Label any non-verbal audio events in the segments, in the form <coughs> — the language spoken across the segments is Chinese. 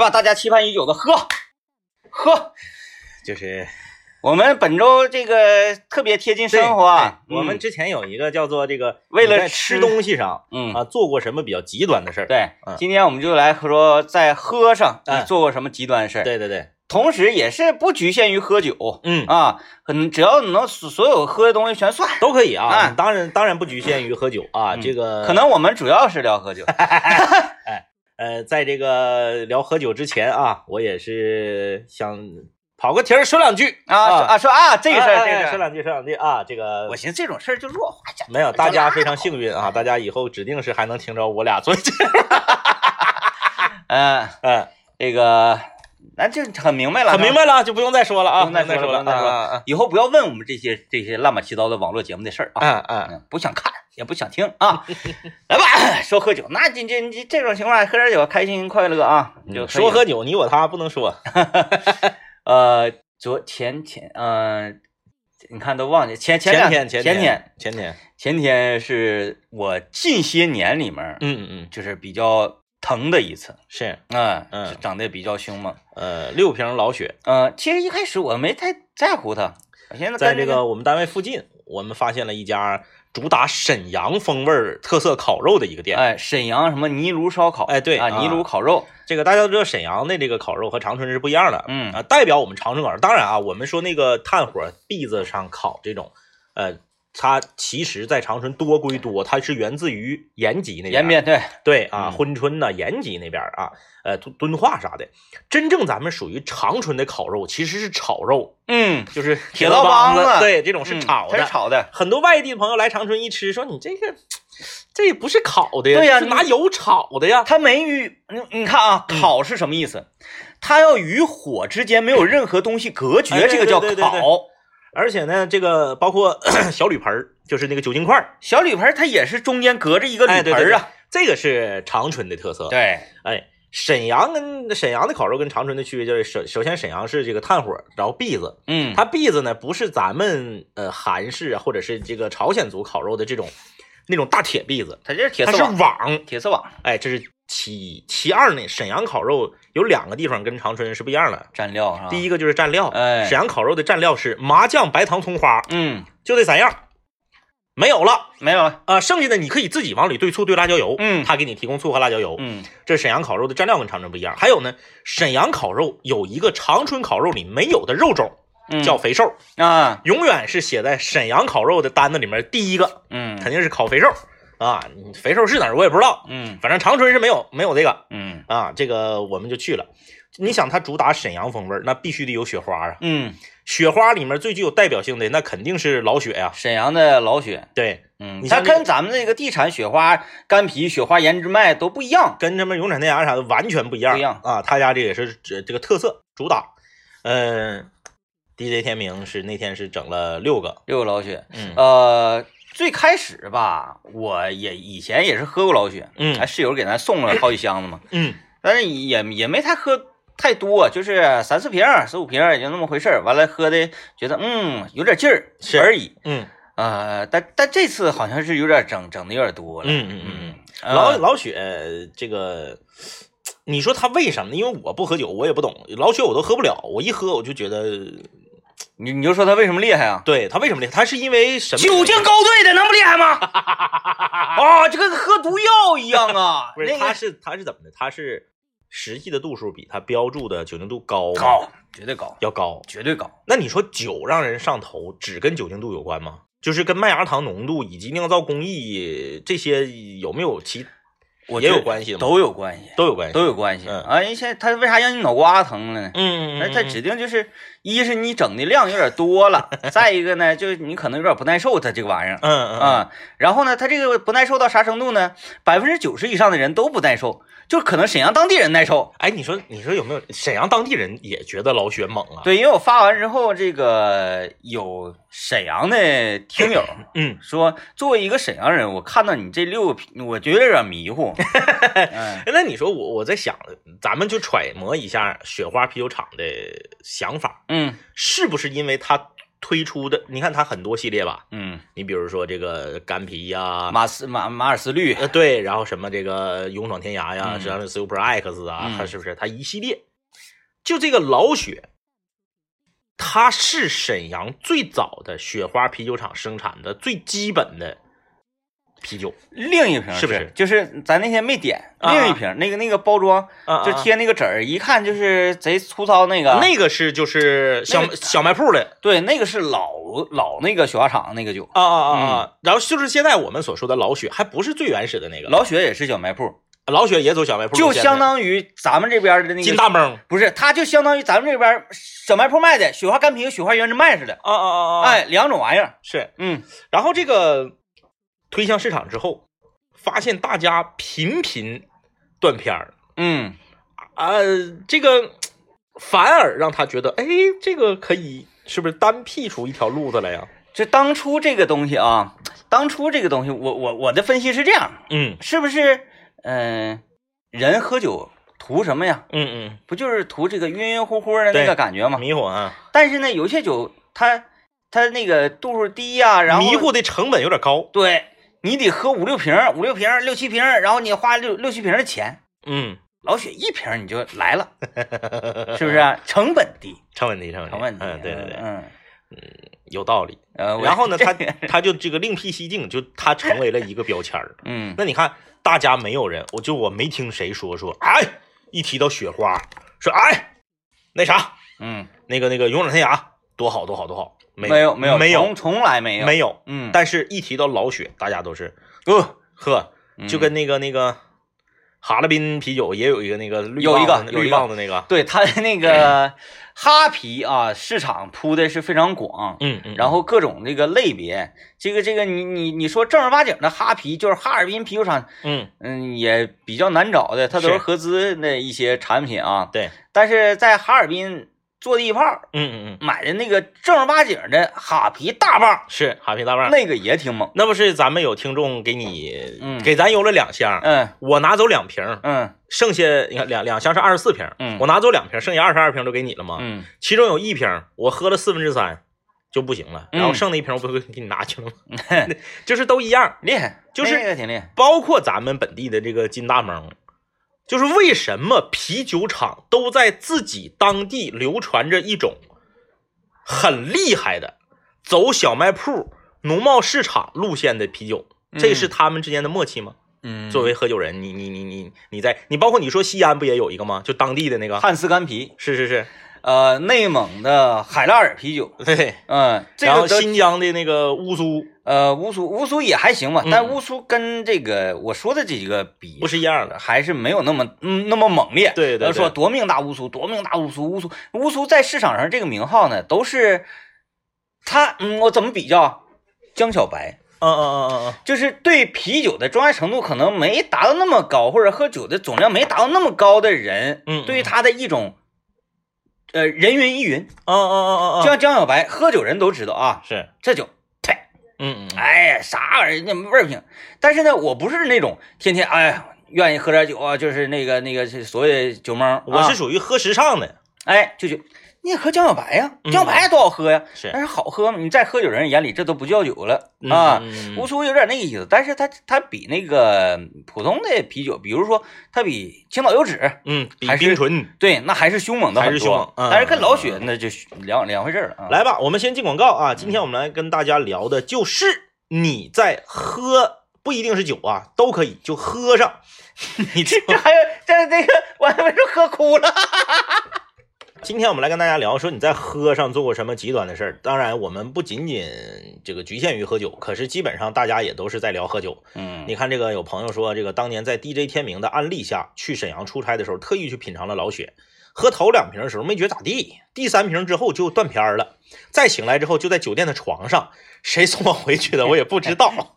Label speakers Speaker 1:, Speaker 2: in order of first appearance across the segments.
Speaker 1: 把大家期盼已久的喝。喝。
Speaker 2: 就是
Speaker 1: 我们本周这个特别贴近生活啊，
Speaker 2: 对我们
Speaker 1: 嗯
Speaker 2: 之前有一个叫做这个
Speaker 1: 为了吃
Speaker 2: 吃东西上
Speaker 1: 嗯。
Speaker 2: 啊做过什么比较极端的事儿？
Speaker 1: 对
Speaker 2: 嗯，
Speaker 1: 今天我们就来说在喝上你
Speaker 2: 嗯
Speaker 1: 做过什么极端的事儿，
Speaker 2: 对对对，
Speaker 1: 同时也是不局限于喝酒。
Speaker 2: 嗯，
Speaker 1: 啊，嗯，只要你能所所有喝的东西全算。
Speaker 2: 都可以啊。
Speaker 1: 哎。
Speaker 2: 当然当然不局限于喝酒啊，
Speaker 1: 嗯。
Speaker 2: 这个
Speaker 1: 可能我们主要是聊喝酒，<laughs>
Speaker 2: 呃，在这个聊喝酒之前啊，我也是想跑个题儿说两句
Speaker 1: 啊说啊说啊这个事儿，
Speaker 2: 哎
Speaker 1: 这个
Speaker 2: 说两句说两句啊，这个
Speaker 1: 我寻思这种事儿就弱化下。
Speaker 2: 没有，大家非常幸运啊，大家以后指定是还能听着我俩做节目，<laughs> <laughs>
Speaker 1: 嗯，
Speaker 2: 嗯，
Speaker 1: 这个咱就很明白了，
Speaker 2: 很明白了，就不用再说了啊，
Speaker 1: 不用再说了，
Speaker 2: 不用再说了。
Speaker 1: 以后不要问我们这些这些乱七八糟的网络节目的事儿啊，
Speaker 2: 嗯嗯，
Speaker 1: 嗯，不想看也不想听啊。来吧，说喝酒，那这这这这种情况喝点酒，开心快乐啊，
Speaker 2: 说喝酒，你我他不能说，
Speaker 1: 呃，昨前前呃，你看都忘记前前两
Speaker 2: 天前
Speaker 1: 前天
Speaker 2: 前天，
Speaker 1: 前天是我近些年里面
Speaker 2: 嗯嗯嗯，
Speaker 1: 就是比较疼的一次，
Speaker 2: 是，
Speaker 1: 嗯
Speaker 2: 嗯。
Speaker 1: 是长得比较凶猛。
Speaker 2: 呃，六瓶老雪，
Speaker 1: 呃，其实一开始我没太在乎它，现在
Speaker 2: 在
Speaker 1: 这
Speaker 2: 这个我们单位附近，我们发现了一家主打沈阳风味儿特色烤肉的一个店。
Speaker 1: 哎沈阳什么泥炉烧烤，啊，
Speaker 2: 哎对啊。
Speaker 1: 泥炉烤肉，
Speaker 2: 这个大家都知道，沈阳的这个烤肉和长春是不一样的。
Speaker 1: 嗯。
Speaker 2: 啊，代表我们长春烤肉。当然啊，我们说那个炭火篦子上烤这种，呃，它其实在长春多归多，它是源自于延吉那边。
Speaker 1: 延边对，
Speaker 2: 对啊，
Speaker 1: 嗯
Speaker 2: 珲春呐、延吉那边啊，呃，敦敦化啥的。真正咱们属于长春的烤肉，其实是炒肉，
Speaker 1: 嗯，
Speaker 2: 就是
Speaker 1: 铁道
Speaker 2: 帮
Speaker 1: 帮子
Speaker 2: 对，这种是
Speaker 1: 嗯
Speaker 2: 炒的。
Speaker 1: 它是炒的，
Speaker 2: 很多外地朋友来长春一吃，说你这个这也不是烤的呀，
Speaker 1: 对呀
Speaker 2: 是拿油炒的呀。
Speaker 1: 它没与你你看啊，
Speaker 2: 嗯
Speaker 1: 烤是什么意思？它要与火之间没有任何东西隔绝，
Speaker 2: 哎
Speaker 1: 这个叫
Speaker 2: 对对对对
Speaker 1: 烤。
Speaker 2: 而且呢，这个包括 <coughs> 小铝盆儿，就是那个酒精块儿，
Speaker 1: 小铝盆儿它也是中间隔着一个
Speaker 2: 哎，对对对
Speaker 1: 铝盆儿啊，，
Speaker 2: 这个是长春的特色。，
Speaker 1: 对，
Speaker 2: 哎，沈阳跟沈阳的烤肉跟长春的区别就是，首首先沈阳是这个炭火，然后篦子，
Speaker 1: 嗯，
Speaker 2: 它篦子呢不是咱们呃韩式啊或者是这个朝鲜族烤肉的这种那种大铁篦子，
Speaker 1: 它这是铁
Speaker 2: 它是
Speaker 1: 丝网，
Speaker 2: 网，
Speaker 1: 铁丝网
Speaker 2: 哎，这是其一。其二呢，沈阳烤肉有两个地方跟长春是不一样的。
Speaker 1: 蘸料是吧？
Speaker 2: 第一个就是蘸料，
Speaker 1: 哎
Speaker 2: 沈阳烤肉的蘸料是麻酱、白糖、葱花，
Speaker 1: 嗯，
Speaker 2: 就这三样，没有了
Speaker 1: 没有了，
Speaker 2: 啊、剩下的你可以自己往里兑醋、兑辣椒油，
Speaker 1: 嗯
Speaker 2: 他给你提供醋和辣椒油。
Speaker 1: 嗯
Speaker 2: 这是沈阳烤肉的蘸料跟长春不一样。还有呢，沈阳烤肉有一个长春烤肉里没有的肉种，
Speaker 1: 嗯，
Speaker 2: 叫肥瘦，
Speaker 1: 啊，
Speaker 2: 永远是写在沈阳烤肉的单子里面第一个，
Speaker 1: 嗯
Speaker 2: 肯定是烤肥瘦啊。肥瘦是哪儿我也不知道，
Speaker 1: 嗯
Speaker 2: 反正长春是没有没有这个
Speaker 1: 嗯
Speaker 2: 啊。这个我们就去了。你想，它主打沈阳风味儿，那必须得有雪花啊。
Speaker 1: 嗯，
Speaker 2: 雪花里面最具有代表性的，那肯定是老雪呀、
Speaker 1: 沈阳的老雪，
Speaker 2: 对，
Speaker 1: 嗯，它
Speaker 2: 你像这个
Speaker 1: 跟咱们这个地产雪花干皮、雪花胭脂麦都不一样。
Speaker 2: 跟他们永产天涯啥的完全不一样。
Speaker 1: 不一样
Speaker 2: 啊，他家这也是这这个特色主打。嗯，DJ 天明是那天是整了六个，
Speaker 1: 六个老雪，
Speaker 2: 嗯
Speaker 1: 呃，最开始吧，我也以前也是喝过老雪，
Speaker 2: 嗯
Speaker 1: 哎，室友给咱送了好几箱子嘛，
Speaker 2: 嗯
Speaker 1: 但是也也没太喝太多，就是三四瓶儿、四五瓶也就那么回事儿。完了喝的觉得嗯有点劲儿
Speaker 2: 是
Speaker 1: 而已，
Speaker 2: 嗯
Speaker 1: 呃，但但这次好像是有点整整的有点多了，
Speaker 2: 嗯嗯嗯老
Speaker 1: 呃
Speaker 2: 老雪这个。你说他为什么呢？因为我不喝酒，我也不懂。老雪我都喝不了，我一喝我就觉得，<tsk>
Speaker 1: 你你就说他为什么厉害啊？
Speaker 2: 对他为什么厉害？他是因为什么？
Speaker 1: 酒精高兑的能不厉害吗？<laughs> 啊，这跟喝毒药一样啊！<laughs>
Speaker 2: 不是，
Speaker 1: 那个
Speaker 2: 他是他是怎么的？他是实际的度数比他标注的酒精度高
Speaker 1: 高，绝对高，
Speaker 2: 要高。
Speaker 1: 绝对高。
Speaker 2: 那你说酒让人上头，只跟酒精度有关吗？就是跟麦芽糖浓度以及酿造工艺这些有没有其也有关系？
Speaker 1: 都有关系，
Speaker 2: 都有关系。
Speaker 1: 都有关系。
Speaker 2: 嗯
Speaker 1: 啊，人现在他为啥让你脑瓜疼了呢？
Speaker 2: 嗯，
Speaker 1: 那他指定就是，一是你整的量有点多了，再一个呢，就是你可能有点不耐受，它这个玩意儿
Speaker 2: 嗯嗯。
Speaker 1: 然后呢，它这个不耐受到啥程度呢？百分之九十以上的人都不耐受，就可能沈阳当地人耐受。
Speaker 2: 哎，你说你说有没有沈阳当地人也觉得老雪猛啊？，
Speaker 1: 对，因为我发完之后，这个有沈阳的听友
Speaker 2: 嗯，
Speaker 1: 说，作为一个沈阳人，我看到你这六个瓶，我觉得有点迷糊。<laughs> 嗯
Speaker 2: 那你说我我在想，咱们就揣摩一下雪花啤酒厂的想法，
Speaker 1: 嗯。
Speaker 2: 是不是因为它推出的，你看它很多系列吧，
Speaker 1: 嗯，
Speaker 2: 你比如说这个干皮呀，
Speaker 1: 马斯马马尔斯绿，
Speaker 2: 呃对，然后什么这个勇闯天涯呀，
Speaker 1: 嗯。
Speaker 2: 什么 Super X 啊，
Speaker 1: 嗯。
Speaker 2: 它是不是？它一系列？就这个老雪，它是沈阳最早的雪花啤酒厂生产的最基本的啤酒。
Speaker 1: 另一瓶
Speaker 2: 是不是？
Speaker 1: 就是咱那天没点，
Speaker 2: 啊
Speaker 1: 另一瓶那个那个包装
Speaker 2: 啊
Speaker 1: 就贴那个纸儿，一看就是贼粗糙那个。
Speaker 2: 那个是就是小
Speaker 1: 那个
Speaker 2: 小卖铺的
Speaker 1: 对，那个是老老那个雪花厂那个酒，
Speaker 2: 啊啊啊啊！然后就是现在我们所说的老雪，还不是最原始的那个。
Speaker 1: 老雪也是小卖铺，
Speaker 2: 老雪也走小卖铺
Speaker 1: 就相当于咱们这边的那个
Speaker 2: 金大蒙
Speaker 1: 不是，它就相当于咱们这边小卖铺卖的雪花干啤和雪花原汁卖似的，
Speaker 2: 啊啊啊啊！，
Speaker 1: 哎，两种玩意儿。
Speaker 2: 是。
Speaker 1: 嗯，
Speaker 2: 然后这个推向市场之后，发现大家频频断片儿，
Speaker 1: 嗯，
Speaker 2: 啊，这个反而让他觉得，哎，这个可以是不是单辟出一条路子来呀？
Speaker 1: 这当初这个东西啊，当初这个东西，我我我的分析是这样，
Speaker 2: 嗯
Speaker 1: 是不是？嗯、人喝酒图什么呀？
Speaker 2: 嗯嗯
Speaker 1: 不就是图这个晕晕乎乎的那个感觉吗？
Speaker 2: 迷糊啊，
Speaker 1: 但是呢，有些酒它它那个度数低呀、然后
Speaker 2: 迷糊的成本有点高。
Speaker 1: 对你得喝五六瓶、五六瓶、六七瓶，然后你花六六七瓶的钱，
Speaker 2: 嗯，
Speaker 1: 老雪一瓶你就来了，<laughs> 是不是啊？成本低，
Speaker 2: 成本低，成本低，
Speaker 1: 成本低，
Speaker 2: 嗯，对对对，
Speaker 1: 嗯，
Speaker 2: 有道理。
Speaker 1: 呃，
Speaker 2: 然后呢，<laughs> 他他就这个另辟蹊径，就他成为了一个标签儿。<laughs>
Speaker 1: 嗯
Speaker 2: 那你看，大家没有人，我就我没听谁说说，哎，一提到雪花，说哎，那啥，
Speaker 1: 嗯，
Speaker 2: 那个那个勇闯天涯多好多好多好，没
Speaker 1: 没有没有
Speaker 2: 没有
Speaker 1: 从从来没有。
Speaker 2: 没有，
Speaker 1: 嗯，
Speaker 2: 但是一提到老雪，大家都是
Speaker 1: 呃
Speaker 2: 呵，
Speaker 1: 嗯。
Speaker 2: 就跟那个那个哈尔滨啤酒也有一个那个绿
Speaker 1: 有一个
Speaker 2: 绿
Speaker 1: 有一
Speaker 2: 棒子那个，
Speaker 1: 对它的那个 <laughs> 哈啤啊，市场铺的是非常广，
Speaker 2: 嗯嗯，
Speaker 1: 然后各种这个类别，这个这个你你你说正儿八经的哈啤，就是哈尔滨啤酒厂，
Speaker 2: 嗯。
Speaker 1: 嗯，也比较难找的，它都是
Speaker 2: 是。
Speaker 1: 合资的一些产品啊。
Speaker 2: 对，
Speaker 1: 但是在哈尔滨坐地炮
Speaker 2: 嗯嗯嗯，
Speaker 1: 买的那个正儿八经的哈啤大棒，
Speaker 2: 是哈啤大棒，
Speaker 1: 那个也挺猛。
Speaker 2: 那不是咱们有听众给你
Speaker 1: 嗯
Speaker 2: 给咱邮了两箱，
Speaker 1: 嗯
Speaker 2: 我拿走两瓶，
Speaker 1: 嗯
Speaker 2: 剩下你看两两箱是二十四瓶，
Speaker 1: 嗯
Speaker 2: 我拿走两瓶，剩下二十二瓶都给你了吗？
Speaker 1: 嗯，
Speaker 2: 其中有一瓶我喝了四分之三就不行了，
Speaker 1: 嗯
Speaker 2: 然后剩那一瓶我不会给你拿去了吗？<laughs> 就是都一样，
Speaker 1: 厉害，
Speaker 2: 就是
Speaker 1: 那个挺厉害。
Speaker 2: 包括咱们本地的这个金大蒙，就是为什么啤酒厂都在自己当地流传着一种很厉害的走小卖铺、农贸市场路线的啤酒，这是他们之间的默契吗？
Speaker 1: 嗯，
Speaker 2: 作为喝酒人，你你你你你在你包括你说西安不也有一个吗？就当地的那个，
Speaker 1: 汉斯干啤，
Speaker 2: 是是是，
Speaker 1: 呃，内蒙的海拉尔啤酒，
Speaker 2: 对。
Speaker 1: 嗯，这
Speaker 2: 然后新疆的那个乌苏
Speaker 1: 呃乌苏乌苏也还行吧，
Speaker 2: 嗯
Speaker 1: 但乌苏跟这个我说的这几个比
Speaker 2: 不是一样的，
Speaker 1: 还是没有那么嗯那么猛烈。
Speaker 2: 对对对
Speaker 1: 要说夺命大乌苏，夺命大乌苏，乌苏乌苏在市场上这个名号呢，都是他嗯，我怎么比较？江小白
Speaker 2: 嗯嗯嗯嗯嗯，
Speaker 1: 就是对啤酒的专爱程度可能没达到那么高，或者喝酒的总量没达到那么高的人，
Speaker 2: 嗯嗯
Speaker 1: 对于他的一种呃人云亦云。
Speaker 2: 嗯嗯嗯嗯嗯，
Speaker 1: 就像江小白，喝酒人都知道啊，
Speaker 2: 是，
Speaker 1: 这酒，呸，
Speaker 2: 嗯嗯，
Speaker 1: 哎呀，啥玩意儿，那味儿平。但是呢，我不是那种天天哎呀愿意喝点酒啊，就是那个那个所谓的酒蒙。
Speaker 2: 我是
Speaker 1: 啊
Speaker 2: 属于喝时尚的，
Speaker 1: 哎，就觉得你也喝江小白呀，
Speaker 2: 嗯
Speaker 1: 江小白多好喝呀，
Speaker 2: 是
Speaker 1: 但是好喝吗？你在喝酒人眼里这都不叫酒了
Speaker 2: 嗯
Speaker 1: 啊。
Speaker 2: 嗯嗯嗯
Speaker 1: 乌苏有点那个意思，但是它它比那个普通的啤酒，比如说它比青岛有脂，
Speaker 2: 嗯，比冰醇。
Speaker 1: 对，那还是凶猛的很多，
Speaker 2: 还是凶猛嗯
Speaker 1: 但是跟老雪那就两两回事了啊。
Speaker 2: 来吧，我们先进广告啊。今天我们来跟大家聊的就是你在喝，不一定是酒啊，都可以就喝上。<laughs> 你这
Speaker 1: 这还有这这个，我还没说喝哭了。
Speaker 2: 今天我们来跟大家聊说你在喝上做过什么极端的事儿。当然，我们不仅仅这个局限于喝酒，可是基本上大家也都是在聊喝酒。
Speaker 1: 嗯
Speaker 2: 你看这个有朋友说，这个当年在 DJ 天明的案例下去沈阳出差的时候，特意去品尝了老雪。喝头两瓶的时候没觉咋地，第三瓶之后就断片儿了。再醒来之后就在酒店的床上，谁送我回去的我也不知道。<laughs>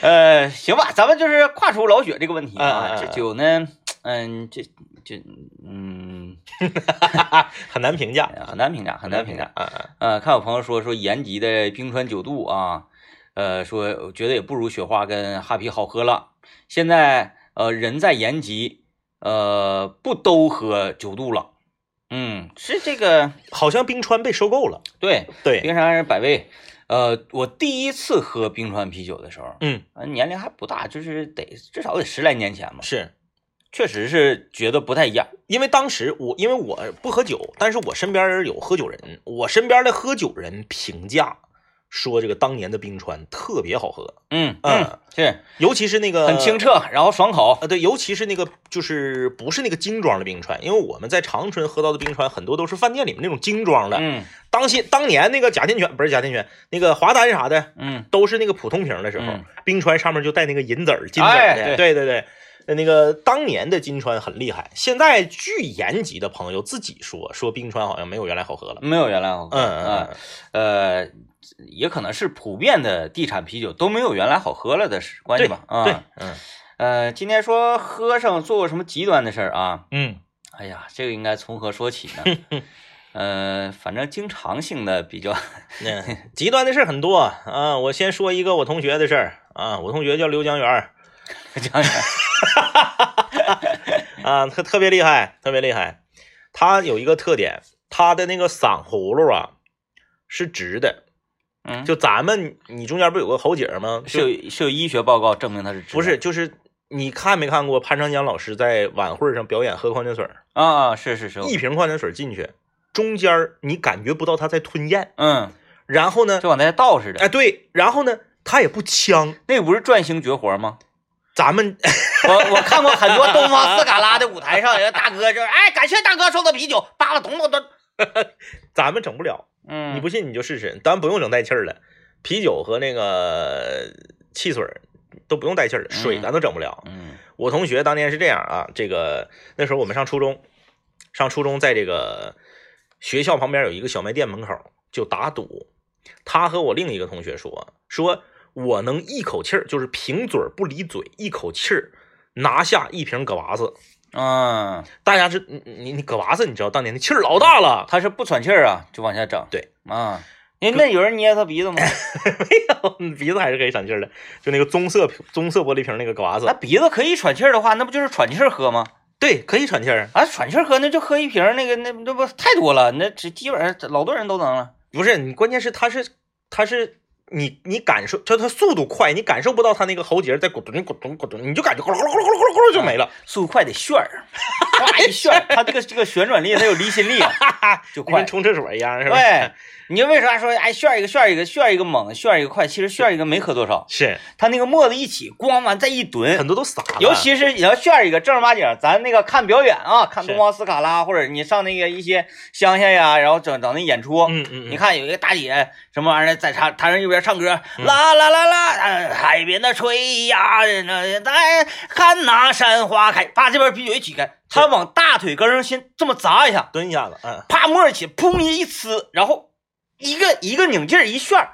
Speaker 1: 呃，行吧，咱们就是跨出老雪这个问题啊。这酒呢，嗯，这这嗯，<laughs>
Speaker 2: 很难评价，
Speaker 1: 很难评价，很难评价。
Speaker 2: 嗯嗯
Speaker 1: 呃，看有朋友说说延吉的冰川九度啊，呃，说觉得也不如雪花跟哈啤好喝了。现在呃，人在延吉，呃，不都喝九度了，嗯，是这个 <laughs>
Speaker 2: 好像冰川被收购了。
Speaker 1: 对，
Speaker 2: 对，
Speaker 1: 冰山百威。呃，我第一次喝冰川啤酒的时候，
Speaker 2: 嗯，
Speaker 1: 呃年龄还不大，就是得至少得十来年前吧，
Speaker 2: 是
Speaker 1: 确实是觉得不太一样。
Speaker 2: 因为当时我因为我不喝酒，但是我身边有喝酒人，我身边的喝酒人评价说这个当年的冰川特别好喝，
Speaker 1: 嗯
Speaker 2: 嗯，
Speaker 1: 是
Speaker 2: 尤其是那个
Speaker 1: 很清澈，然后爽口。
Speaker 2: 呃，对，尤其是那个就是不是那个精装的冰川，因为我们在长春喝到的冰川很多都是饭店里面那种精装的。
Speaker 1: 嗯
Speaker 2: 当些当年那个贾天泉不是贾天泉，那个华丹啥的
Speaker 1: 嗯
Speaker 2: 都是那个普通瓶的时候，
Speaker 1: 嗯
Speaker 2: 冰川上面就带那个银子儿、金子儿
Speaker 1: 哎
Speaker 2: 的。
Speaker 1: 对
Speaker 2: 对对对，那个当年的金川很厉害，现在据延吉的朋友自己说，说冰川好像没有原来好喝了。
Speaker 1: 没有原来好喝。
Speaker 2: 嗯嗯
Speaker 1: 啊呃，也可能是普遍的地产啤酒都没有原来好喝了的是关系吧？啊，
Speaker 2: 对，嗯
Speaker 1: 呃，今天说喝上做过什么极端的事儿啊？
Speaker 2: 嗯
Speaker 1: 哎呀，这个应该从何说起呢？<laughs> 呃，反正经常性的比较，<laughs>
Speaker 2: 嗯，极端的事很多啊。我先说一个我同学的事儿啊，我同学叫刘江源儿。
Speaker 1: 讲讲，<laughs>
Speaker 2: 啊，特特别厉害，特别厉害。他有一个特点，他的那个嗓葫芦啊是直的。
Speaker 1: 嗯，
Speaker 2: 就咱们，你中间不有个喉结吗？
Speaker 1: 是有是有医学报告证明他是直的
Speaker 2: 不是，就是你看没看过潘长江老师在晚会上表演喝矿泉水
Speaker 1: 啊，是是是，
Speaker 2: 一瓶矿泉水进去，中间你感觉不到他在吞咽，
Speaker 1: 嗯，
Speaker 2: 然后呢，
Speaker 1: 就往那倒似的。
Speaker 2: 哎对，然后呢，他也不呛。
Speaker 1: 那不是转星绝活吗？
Speaker 2: 咱们
Speaker 1: 我我看过很多东方斯卡拉的舞台上，有个大哥就是，<laughs> 哎，感谢大哥送的啤酒，叭叭咚咚咚。
Speaker 2: 咱们整不了，
Speaker 1: 嗯，
Speaker 2: 你不信你就试试，咱不用整带气儿了，啤酒和那个汽水都不用带气儿的，水
Speaker 1: 嗯
Speaker 2: 咱都整不了。
Speaker 1: 嗯
Speaker 2: 我同学当年是这样啊，这个那时候我们上初中，上初中在这个学校旁边有一个小卖店门口就打赌，他和我另一个同学说，说我能一口气儿就是平嘴儿不离嘴，一口气儿拿下一瓶葛娃子。
Speaker 1: 嗯，
Speaker 2: 大家是你你你葛娃子，你知道当年那气儿老大了，
Speaker 1: 他是不喘气儿啊，就往下整。
Speaker 2: 对
Speaker 1: 啊，那那有人捏他鼻子吗？<laughs>
Speaker 2: 没有鼻子还是可以喘气儿的，就那个棕色棕色玻璃瓶那个葛娃子
Speaker 1: 那，鼻子可以喘气儿的话，那不就是喘气儿喝吗？
Speaker 2: 对，可以喘气儿。
Speaker 1: 啊，喘气儿喝那就喝一瓶儿，那个那那不太多了，那这基本上老多人都能了。
Speaker 2: 不是你，关键是他是他是你你感受，就它速度快，你感受不到它那个喉结在咕咚咕咚咕咚，你就感觉咕噜咕噜咕噜咕噜咕噜就没了。
Speaker 1: 速度快得旋儿，哗一旋儿，它这个这个旋转力，它有离心力啊，就 <laughs> 快
Speaker 2: 就跟。冲厕所一样，是吧？
Speaker 1: 对，你为啥说哎炫一个炫一个炫一个猛，炫一个快？其实炫一个没喝多少，
Speaker 2: 是。
Speaker 1: 他那个沫子一起咣完再一蹲，
Speaker 2: 很多都洒了，
Speaker 1: 尤其是你要炫一个正儿八经，咱那个看表演啊，看东方斯卡拉，或者你上那个一些乡下呀，然后整整那演出，
Speaker 2: 嗯嗯嗯，
Speaker 1: 你看有一个大姐什么玩意儿在台台上一边唱歌，
Speaker 2: 嗯
Speaker 1: 啦啦啦啦，呃海边的吹呀，那在看那山花开，把这边啤酒一起开，他往大腿根上先这么砸一下，
Speaker 2: 蹲一下子，嗯，
Speaker 1: 啪沫儿起，砰一呲，然后一个一个拧劲儿一旋儿，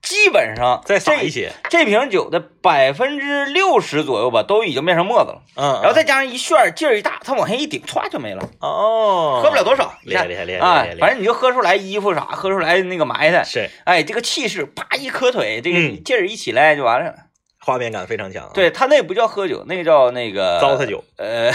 Speaker 1: 基本上
Speaker 2: 再撒
Speaker 1: 这
Speaker 2: 一些，
Speaker 1: 这瓶酒的百分之六十左右吧，都已经变成沫子了。
Speaker 2: 嗯，
Speaker 1: 然后再加上一旋儿，劲儿一大，它往下一顶，歘就没了，
Speaker 2: 哦，
Speaker 1: 喝不了多少。
Speaker 2: 厉害厉害厉害厉
Speaker 1: 啊反正你就喝出来衣服啥，喝出来那个埋汰。
Speaker 2: 是
Speaker 1: 哎，这个气势，啪一磕腿，这个
Speaker 2: 嗯
Speaker 1: 劲儿一起来就完了。
Speaker 2: 画面感非常强啊，
Speaker 1: 对他那不叫喝酒，那个叫那个
Speaker 2: 糟蹋酒，
Speaker 1: 呃，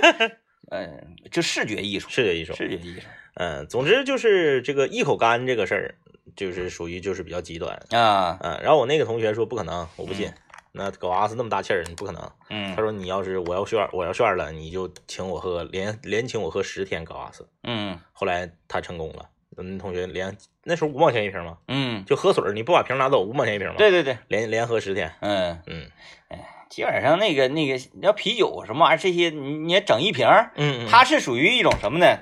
Speaker 1: <laughs> 呃，就视觉艺术，
Speaker 2: 视觉艺术，
Speaker 1: 视觉艺术
Speaker 2: 嗯，总之就是这个一口干这个事儿，就是属于就是比较极端，
Speaker 1: 啊，
Speaker 2: 嗯，然后我那个同学说不可能，我不信，那狗阿斯那么大气儿，你不可能。
Speaker 1: 嗯
Speaker 2: 他说你要是我要炫我要炫了，你就请我喝连连请我喝十天狗阿斯。
Speaker 1: 嗯
Speaker 2: 后来他成功了，嗯，同学连那时候五毛钱一瓶嘛，
Speaker 1: 嗯，
Speaker 2: 就喝水儿你不把瓶拿走，五毛钱一瓶嘛，，
Speaker 1: 对对对，
Speaker 2: 连连喝十天，
Speaker 1: 嗯，
Speaker 2: 嗯哎
Speaker 1: 基本上那个那个，你要啤酒什么玩意儿这些，你你也整一瓶儿，
Speaker 2: 嗯嗯，
Speaker 1: 它是属于一种什么呢？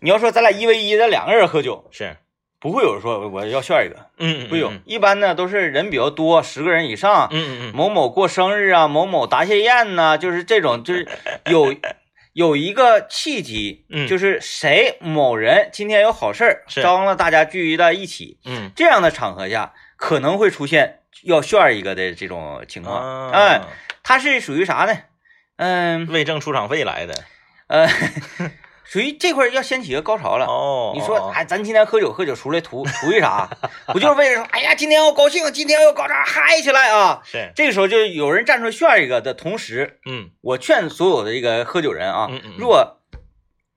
Speaker 1: 你要说咱俩一 v 一，咱两个人喝酒，
Speaker 2: 是，
Speaker 1: 不会有人说我要炫一个，
Speaker 2: 嗯嗯，
Speaker 1: 不有。
Speaker 2: 嗯，
Speaker 1: 一般呢都是人比较多，十个人以上，
Speaker 2: 嗯嗯嗯，
Speaker 1: 某某过生日啊，某某答谢宴呐、就是这种，就是有 <laughs> 有一个契机，
Speaker 2: 嗯。
Speaker 1: 就是谁某人今天有好事儿，
Speaker 2: 是。
Speaker 1: 招了大家聚集在一起，
Speaker 2: 嗯，
Speaker 1: 这样的场合下可能会出现要炫一个的这种情况。
Speaker 2: 啊。
Speaker 1: 哎，，它是属于啥呢？嗯。
Speaker 2: 为挣出场费来的，
Speaker 1: 呃，属于这块要掀起一个高潮了。
Speaker 2: 哦，
Speaker 1: 你说，
Speaker 2: 哦，
Speaker 1: 哎，咱今天喝酒喝酒出来图图一啥？<laughs> 不就是为了说，哎呀，今天要高兴，今天要搞啥嗨起来啊？
Speaker 2: 是，
Speaker 1: 这个时候就有人站出来炫一个的同时，
Speaker 2: 嗯。
Speaker 1: 我劝所有的这个喝酒人啊，
Speaker 2: 嗯嗯嗯。
Speaker 1: 如果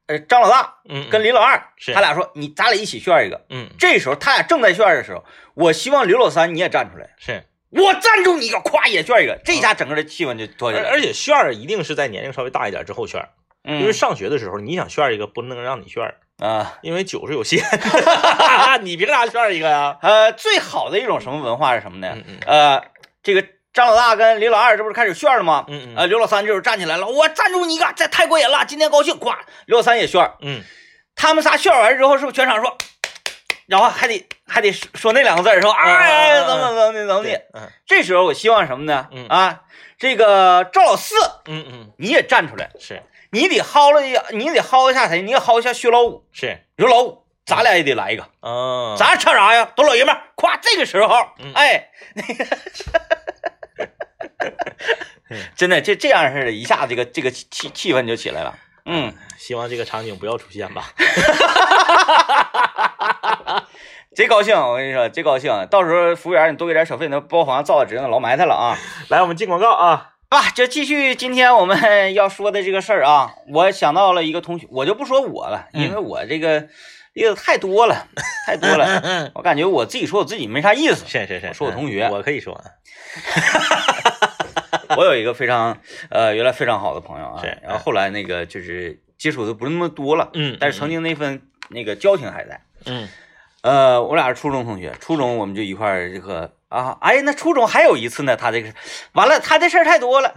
Speaker 1: 呃张老大
Speaker 2: 嗯，
Speaker 1: 跟李老二，
Speaker 2: 是。
Speaker 1: 他俩说你咱俩一起炫一个。
Speaker 2: 嗯。
Speaker 1: 这时候他俩正在炫的时候，我希望刘老三你也站出来，
Speaker 2: 是，
Speaker 1: 我站住你一个，夸也炫一个，这下整个的气氛就多起来了。
Speaker 2: 而而且炫儿一定是在年龄稍微大一点之后炫儿，
Speaker 1: 嗯
Speaker 2: 因为上学的时候你想炫一个不能让你炫，
Speaker 1: 啊 <laughs>
Speaker 2: 因为酒是有限的，<laughs> 你凭啥炫一个呀？
Speaker 1: 呃，最好的一种什么文化是什么呢？
Speaker 2: 嗯嗯
Speaker 1: 呃，这个张老大跟李老二这不是开始炫了吗？
Speaker 2: 嗯嗯
Speaker 1: 呃，刘老三就是站起来了，我站住你一个，这太过瘾了，今天高兴，呱，刘老三也炫。
Speaker 2: 嗯
Speaker 1: 他们仨炫完之后，是不是全场说，然后还得还得说说那两个字儿，说
Speaker 2: 嗯嗯
Speaker 1: 哎，
Speaker 2: 嗯
Speaker 1: 怎么怎么的怎么的。
Speaker 2: 嗯
Speaker 1: 这时候我希望什么呢？
Speaker 2: 嗯
Speaker 1: 啊，这个赵老四
Speaker 2: 嗯嗯
Speaker 1: 你也站出来，
Speaker 2: 是
Speaker 1: 你得薅了一，你得薅一下谁？你得薅一下薛老五。
Speaker 2: 是，
Speaker 1: 你说老五，咱俩也得来一个，
Speaker 2: 嗯，
Speaker 1: 咱唱啥呀？都老爷们儿，夸，这个时候
Speaker 2: 嗯，
Speaker 1: 哎，那个，<laughs> 真的，这这样式的，一下这个这个气气气氛就起来了。嗯，
Speaker 2: 希望这个场景不要出现吧。<laughs>
Speaker 1: 贼高兴，我跟你说，贼高兴。到时候服务员你多给点小费，那包房造的指定老埋汰了啊。
Speaker 2: 来，我们进广告啊。<laughs>
Speaker 1: 啊，就继续今天我们 <laughs> 要说的这个事儿啊，我想到了一个同学，我就不说我了，因为我这个例子太多了，太多了，<laughs> 我感觉我自己说我自己没啥意思。
Speaker 2: 是是是，
Speaker 1: 我说我同学
Speaker 2: 嗯我可以说，
Speaker 1: 我有一个非常呃原来非常好的朋友啊，然后后来那个就是接触的不是那么多了，
Speaker 2: 嗯
Speaker 1: 但是曾经那份那个交情还在。
Speaker 2: 嗯
Speaker 1: 呃，我俩是初中同学，初中我们就一块儿这个啊，哎，那初中还有一次呢，他这个完了，他这事儿太多了。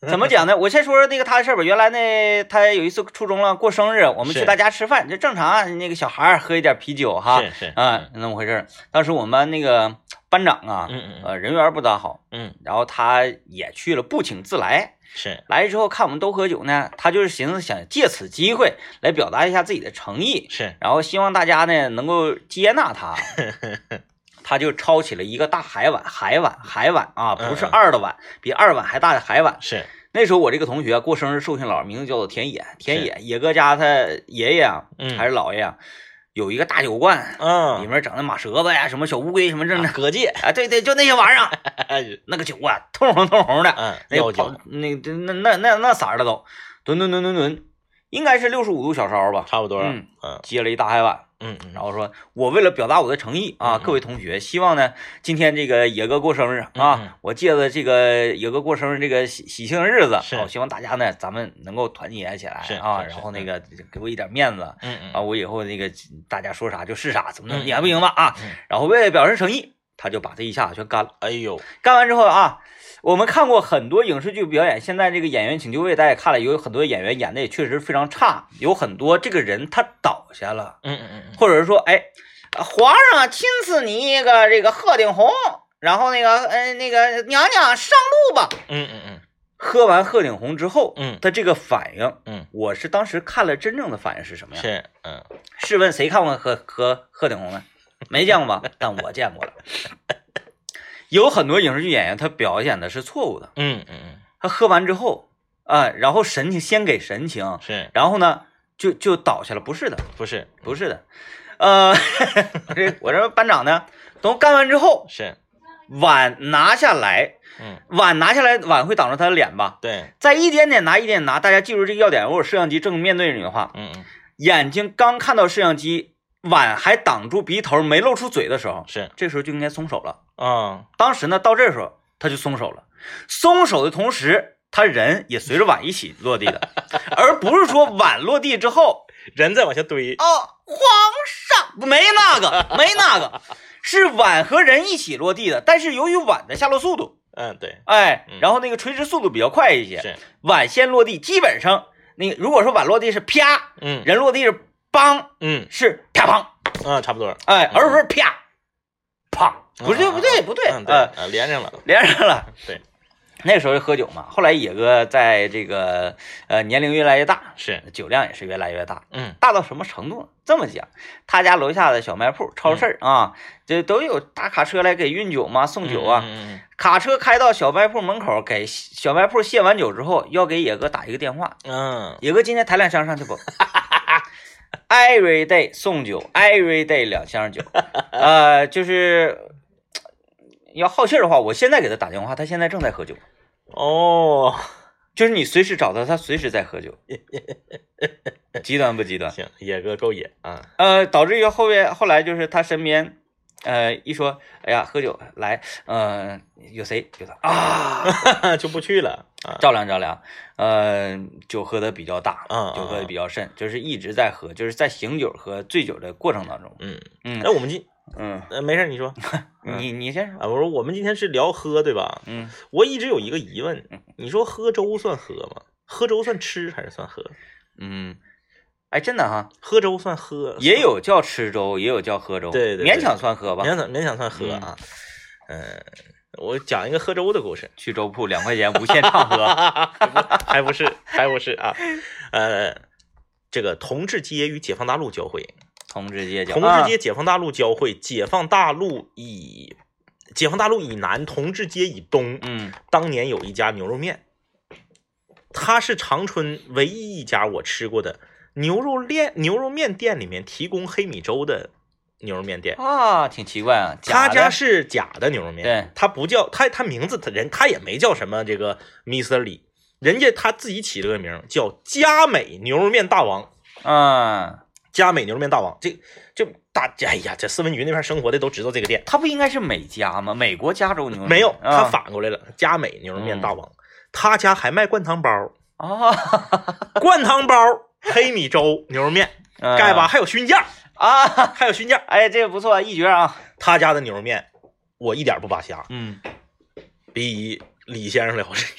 Speaker 1: <laughs> 怎么讲呢？我先说说那个他的事儿吧。原来呢，他有一次初中了，过生日，我们去他家吃饭，就正常啊那个小孩儿喝一点啤酒哈，
Speaker 2: 是是
Speaker 1: 啊，那么回事儿。当时我们班那个班长啊，
Speaker 2: 嗯嗯嗯
Speaker 1: 呃，人缘不咋好，
Speaker 2: 嗯
Speaker 1: 然后他也去了，不请自来。
Speaker 2: 是
Speaker 1: 来之后看我们都喝酒呢，他就是寻思想借此机会来表达一下自己的诚意，
Speaker 2: 是
Speaker 1: 然后希望大家呢能够接纳他。<laughs> 他就抄起了一个大海碗，海碗，海碗啊，不是二的碗，比二碗还大的海碗。
Speaker 2: 是。
Speaker 1: 那时候我这个同学过生日寿星佬，名字叫做田野，田野野哥家他爷爷啊，
Speaker 2: 嗯。
Speaker 1: 还是姥爷啊，有一个大酒罐，嗯。里
Speaker 2: 嗯，
Speaker 1: 面整的马舌子呀，什么小乌龟什么这的，
Speaker 2: 各界，
Speaker 1: 啊，对对，就那些玩意儿，<laughs> 那个酒啊，通红通红的，
Speaker 2: 嗯，
Speaker 1: 那
Speaker 2: 酒
Speaker 1: 个那那那那那那色儿的都，吨吨吨吨吨，应该是六十五度小烧吧，
Speaker 2: 差不多，
Speaker 1: 嗯
Speaker 2: 嗯。
Speaker 1: 接了一大海碗。
Speaker 2: 嗯嗯，
Speaker 1: 然后说，我为了表达我的诚意啊，各位同学，希望呢，今天这个野哥过生日
Speaker 2: 嗯
Speaker 1: 啊，
Speaker 2: 嗯
Speaker 1: 我借着这个野哥过生日这个喜喜庆的日子，我希望大家呢，咱们能够团结起来
Speaker 2: 是
Speaker 1: 啊，然后那个给我一点面子
Speaker 2: 嗯嗯。
Speaker 1: 啊，我以后那个大家说啥就是啥，怎么怎你还不行吧啊
Speaker 2: 嗯？
Speaker 1: 然后为了表示诚意，他就把这一下全干了。
Speaker 2: 哎呦，
Speaker 1: 干完之后啊，我们看过很多影视剧表演，现在这个演员请就位，大家也看了，有很多演员演的也确实非常差，有很多这个人他倒下了。
Speaker 2: 嗯嗯嗯
Speaker 1: 或者是说，哎，呃皇上亲赐你一个这个鹤顶红，然后那个，呃，那个娘娘上路吧。
Speaker 2: 嗯嗯嗯
Speaker 1: 喝完鹤顶红之后，
Speaker 2: 嗯
Speaker 1: 他这个反应，
Speaker 2: 嗯，
Speaker 1: 我是当时看了真正的反应是什么
Speaker 2: 嗯，
Speaker 1: 呀？
Speaker 2: 是，嗯
Speaker 1: 试问谁看过喝喝鹤顶红呢？没见过吧？<laughs> 但我见过了。有很多影视剧演员，他表演的是错误的。
Speaker 2: 嗯嗯嗯，
Speaker 1: 他喝完之后，啊、然后神情先给神情，
Speaker 2: 是
Speaker 1: 然后呢，就就倒下了。不是的，
Speaker 2: 不是
Speaker 1: 不是的，呃，我 <laughs> 这我这班长呢，等干完之后，
Speaker 2: 是，
Speaker 1: 碗拿下来，
Speaker 2: 嗯
Speaker 1: 碗拿下来，碗会挡住他的脸吧？
Speaker 2: 对，
Speaker 1: 再一点点拿，一点点拿，大家记住这个要点。如果摄像机正面对着你的话，
Speaker 2: 嗯嗯
Speaker 1: 眼睛刚看到摄像机，碗还挡住鼻头，没露出嘴的时候，
Speaker 2: 是，
Speaker 1: 这时候就应该松手了。
Speaker 2: 嗯
Speaker 1: 当时呢，到这时候他就松手了，松手的同时，他人也随着碗一起落地的，<laughs> 而不是说碗落地之后，
Speaker 2: 人再往下堆，
Speaker 1: 哦，皇上没那个，没那个，<laughs> 是碗和人一起落地的，但是由于碗的下落速度，
Speaker 2: 嗯对，
Speaker 1: 哎
Speaker 2: 嗯，
Speaker 1: 然后那个垂直速度比较快一些，
Speaker 2: 是，
Speaker 1: 碗先落地，基本上那个如果说碗落地是啪，
Speaker 2: 嗯
Speaker 1: 人落地是梆，
Speaker 2: 嗯
Speaker 1: 是啪砰，
Speaker 2: 嗯，差不多，
Speaker 1: 哎，
Speaker 2: 嗯
Speaker 1: 而不是啪砰，不对不对不对，
Speaker 2: 嗯连上了，
Speaker 1: 连上了。<laughs>
Speaker 2: 对，
Speaker 1: 那时候就喝酒嘛，后来野哥在这个呃年龄越来越大，
Speaker 2: 是，
Speaker 1: 酒量也是越来越大，
Speaker 2: 嗯
Speaker 1: 大到什么程度呢？这么讲，他家楼下的小卖铺、超市儿啊，这都有大卡车来给运酒嘛，送酒啊。
Speaker 2: 嗯嗯
Speaker 1: 卡车开到小卖铺门口，给小卖铺卸完酒之后，要给野哥打一个电话。
Speaker 2: 嗯
Speaker 1: 野哥今天抬两箱上去不 <laughs>？Every day 送酒，Every day 两箱酒，呃，就是要好气儿的话，我现在给他打电话，他现在正在喝酒。
Speaker 2: 哦，
Speaker 1: 就是你随时找他，他随时在喝酒，<laughs> 极端不极端？
Speaker 2: 行，野哥够野啊，
Speaker 1: 呃，导致于后面后来就是他身边，呃，一说，哎呀，喝酒来，呃，有谁？有他啊，<laughs>
Speaker 2: 就不去了啊。<laughs>
Speaker 1: 照亮照亮，呃，酒喝的比较大，
Speaker 2: 嗯
Speaker 1: 酒喝的比较甚，就是一直在喝，就是在醒酒和醉酒的过程当中，
Speaker 2: 嗯，
Speaker 1: 嗯
Speaker 2: 那我们今
Speaker 1: 嗯，
Speaker 2: 呃没事，你说 <laughs> 嗯
Speaker 1: 你你先说，
Speaker 2: 啊，我说我们今天是聊喝对吧？
Speaker 1: 嗯
Speaker 2: 我一直有一个疑问，你说喝粥算喝吗？喝粥算吃还是算喝？
Speaker 1: 嗯，哎，真的哈，
Speaker 2: 喝粥算喝，
Speaker 1: 也有叫吃粥，也有叫喝粥，
Speaker 2: 对对对
Speaker 1: 勉强算喝吧，
Speaker 2: 勉强勉强算喝啊。嗯，我讲一个喝粥的故事，
Speaker 1: 去粥铺两块钱无限畅喝，<laughs>
Speaker 2: 还不是还不是啊，呃，这个同治街与解放大陆交汇，
Speaker 1: 同志街叫
Speaker 2: 同治街解放大陆交汇，解放大陆以解放大陆以南，同治街以东，
Speaker 1: 嗯。
Speaker 2: 当年有一家牛肉面，它是长春唯一一家我吃过的牛肉面牛肉面店里面提供黑米粥的牛肉面店。
Speaker 1: 啊，挺奇怪啊，
Speaker 2: 他家是假的牛肉面，
Speaker 1: 对
Speaker 2: 他不叫他他名字他人他也没叫什么这个 Mr. 李，人家他自己起了个名叫佳美牛肉面大王，
Speaker 1: 啊，
Speaker 2: 佳美牛肉面大王，这这大哎呀，这四文局那边生活的都知道这个店，
Speaker 1: 他不应该是美加吗？美国加州牛肉
Speaker 2: 没有他
Speaker 1: 啊
Speaker 2: 反过来了，佳美牛肉面大王，他家还卖灌汤包，
Speaker 1: 啊，<laughs>
Speaker 2: 灌汤包黑米粥牛肉面盖吧，还有熏酱，
Speaker 1: 啊，
Speaker 2: 还有熏酱，
Speaker 1: 哎，这个不错，一绝啊，
Speaker 2: 他家的牛肉面我一点不扒瞎，
Speaker 1: 嗯，
Speaker 2: 比李先生的好吃。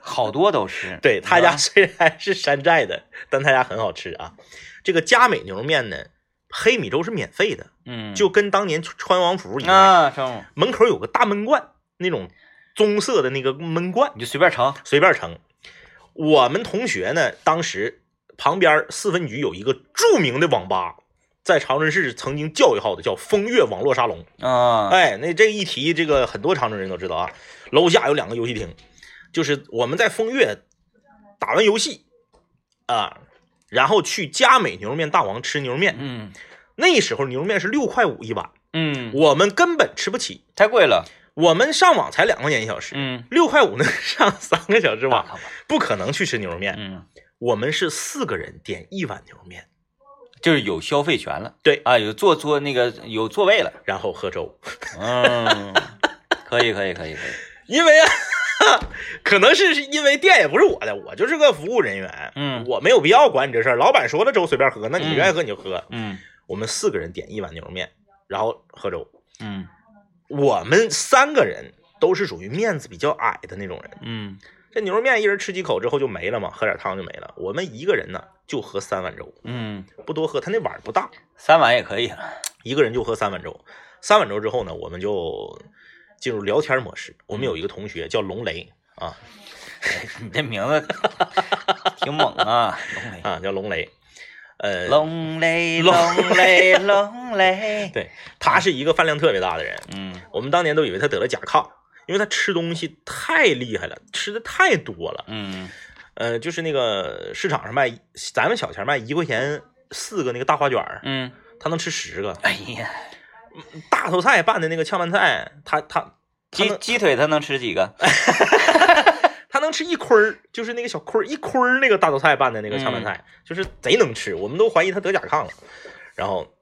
Speaker 1: 好多都是，<laughs>
Speaker 2: 对他家
Speaker 1: 啊
Speaker 2: 虽然是山寨的，但他家很好吃啊。这个佳美牛肉面呢，黑米粥是免费的，
Speaker 1: 嗯，
Speaker 2: 就跟当年穿王府一样，
Speaker 1: 啊，
Speaker 2: 门口有个大闷罐，那种棕色的那个闷罐，
Speaker 1: 你就随便盛，
Speaker 2: 随便盛。我们同学呢，当时旁边四分局有一个著名的网吧，在长春市曾经教育号的，叫风月网络沙龙。
Speaker 1: 啊，
Speaker 2: 哎，那这一提，这个很多长春人都知道啊。楼下有两个游戏厅，就是我们在风月打完游戏啊，然后去佳美牛肉面大王吃牛肉面。
Speaker 1: 嗯
Speaker 2: 那时候牛肉面是六块五一碗，
Speaker 1: 嗯，
Speaker 2: 我们根本吃不起。
Speaker 1: 太贵了，
Speaker 2: 我们上网才两块钱一小时，
Speaker 1: 嗯，
Speaker 2: 六块五能上三个小时网，
Speaker 1: 不。
Speaker 2: 不可能去吃牛肉面。
Speaker 1: 嗯，
Speaker 2: 我们是四个人点一碗牛肉面，
Speaker 1: 就是有消费权了，
Speaker 2: 对。
Speaker 1: 啊，有坐坐那个有座位了，
Speaker 2: 然后喝粥。
Speaker 1: 嗯，<laughs> 可以可以可以可以，
Speaker 2: 因为啊，<laughs> 可能是是因为店也不是我的，我就是个服务人员，
Speaker 1: 嗯。
Speaker 2: 我没有必要管你这事儿。老板说了粥随便喝，那你
Speaker 1: 嗯
Speaker 2: 愿意喝你就喝。
Speaker 1: 嗯。
Speaker 2: 我们四个人点一碗牛肉面，然后喝粥。
Speaker 1: 嗯
Speaker 2: 我们三个人都是属于面子比较矮的那种人。
Speaker 1: 嗯，
Speaker 2: 这牛肉面一人吃几口之后就没了嘛，喝点汤就没了。我们一个人呢就喝三碗粥，
Speaker 1: 嗯，
Speaker 2: 不多喝，他那碗不大，
Speaker 1: 三碗也可以了，
Speaker 2: 一个人就喝三碗粥。三碗粥之后呢，我们就进入聊天模式。我们有一个同学叫龙雷啊
Speaker 1: 你 <laughs> 这名字 <laughs> 挺猛啊，龙雷，
Speaker 2: 啊，叫龙雷。呃，
Speaker 1: 龙雷龙雷 <laughs> 龙雷，
Speaker 2: 对他是一个饭量特别大的人，
Speaker 1: 嗯
Speaker 2: 我们当年都以为他得了甲亢，因为他吃东西太厉害了，吃的太多了。
Speaker 1: 嗯
Speaker 2: 呃，就是那个市场上卖，咱们小钱卖一块钱四个那个大花卷儿，
Speaker 1: 嗯，
Speaker 2: 他能吃十个。
Speaker 1: 哎呀，
Speaker 2: 大头菜拌的那个炝拌菜，他他他
Speaker 1: 鸡鸡腿他能吃几个？<laughs>
Speaker 2: 吃一坤儿，就是那个小坤儿一坤儿那个大头菜拌的那个炝拌菜，就是贼能吃，我们都怀疑他得甲亢了。然后